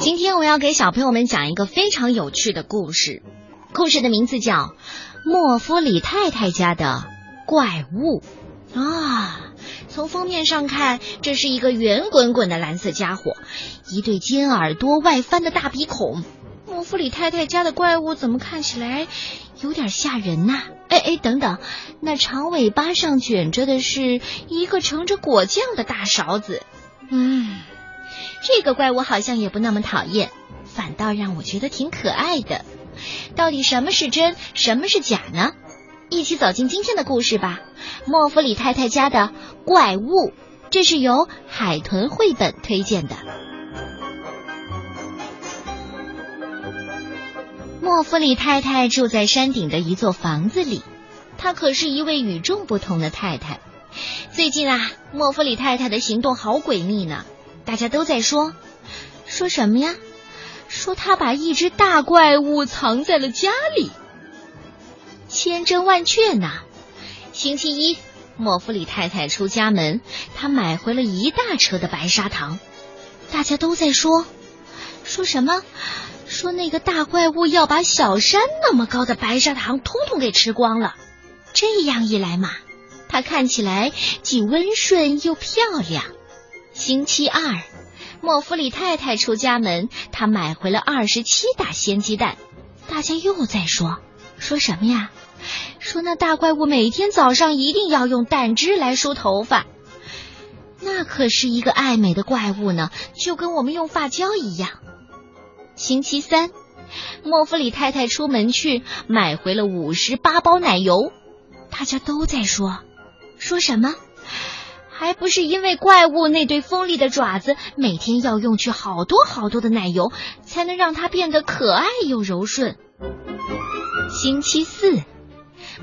今天我要给小朋友们讲一个非常有趣的故事，故事的名字叫《莫夫里太太家的怪物》啊。从封面上看，这是一个圆滚滚的蓝色家伙，一对尖耳朵，外翻的大鼻孔。莫夫里太太家的怪物怎么看起来有点吓人呐？哎哎，等等，那长尾巴上卷着的是一个盛着果酱的大勺子。嗯。这个怪物好像也不那么讨厌，反倒让我觉得挺可爱的。到底什么是真，什么是假呢？一起走进今天的故事吧，《莫弗里太太家的怪物》。这是由海豚绘本推荐的。莫弗里太太住在山顶的一座房子里，她可是一位与众不同的太太。最近啊，莫弗里太太的行动好诡秘呢。大家都在说，说什么呀？说他把一只大怪物藏在了家里，千真万确呢。星期一，莫弗里太太出家门，她买回了一大车的白砂糖。大家都在说，说什么？说那个大怪物要把小山那么高的白砂糖通通给吃光了。这样一来嘛，它看起来既温顺又漂亮。星期二，莫弗里太太出家门，她买回了二十七打鲜鸡蛋。大家又在说说什么呀？说那大怪物每天早上一定要用蛋汁来梳头发，那可是一个爱美的怪物呢，就跟我们用发胶一样。星期三，莫弗里太太出门去买回了五十八包奶油。大家都在说说什么？还不是因为怪物那对锋利的爪子，每天要用去好多好多的奶油，才能让它变得可爱又柔顺。星期四，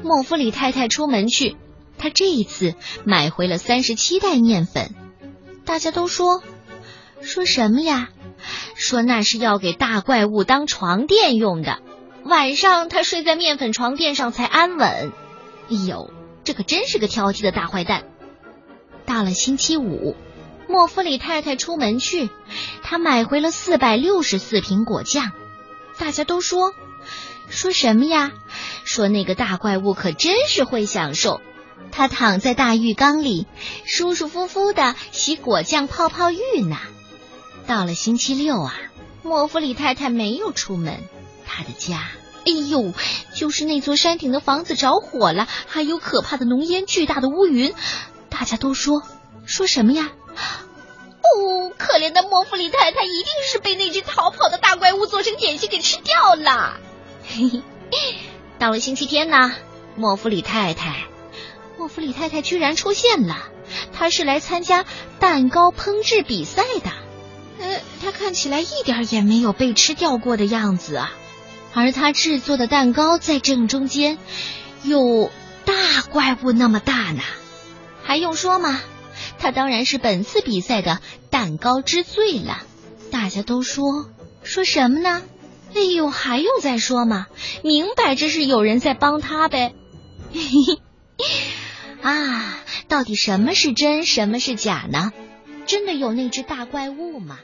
莫弗里太太出门去，她这一次买回了三十七袋面粉。大家都说说什么呀？说那是要给大怪物当床垫用的，晚上他睡在面粉床垫上才安稳。哎呦，这可真是个挑剔的大坏蛋！到了星期五，莫弗里太太出门去，她买回了四百六十四瓶果酱。大家都说说什么呀？说那个大怪物可真是会享受，他躺在大浴缸里，舒舒服服的洗果酱泡泡浴呢。到了星期六啊，莫弗里太太没有出门，她的家，哎呦，就是那座山顶的房子着火了，还有可怕的浓烟、巨大的乌云。大家都说说什么呀？哦，可怜的莫弗里太太一定是被那只逃跑的大怪物做成点心给吃掉了。嘿嘿，到了星期天呢，莫弗里太太，莫弗里太太居然出现了。她是来参加蛋糕烹制比赛的。呃，她看起来一点也没有被吃掉过的样子啊。而她制作的蛋糕在正中间，有大怪物那么大呢。还用说吗？他当然是本次比赛的蛋糕之最了。大家都说说什么呢？哎呦，还用再说吗？明摆着是有人在帮他呗。啊，到底什么是真，什么是假呢？真的有那只大怪物吗？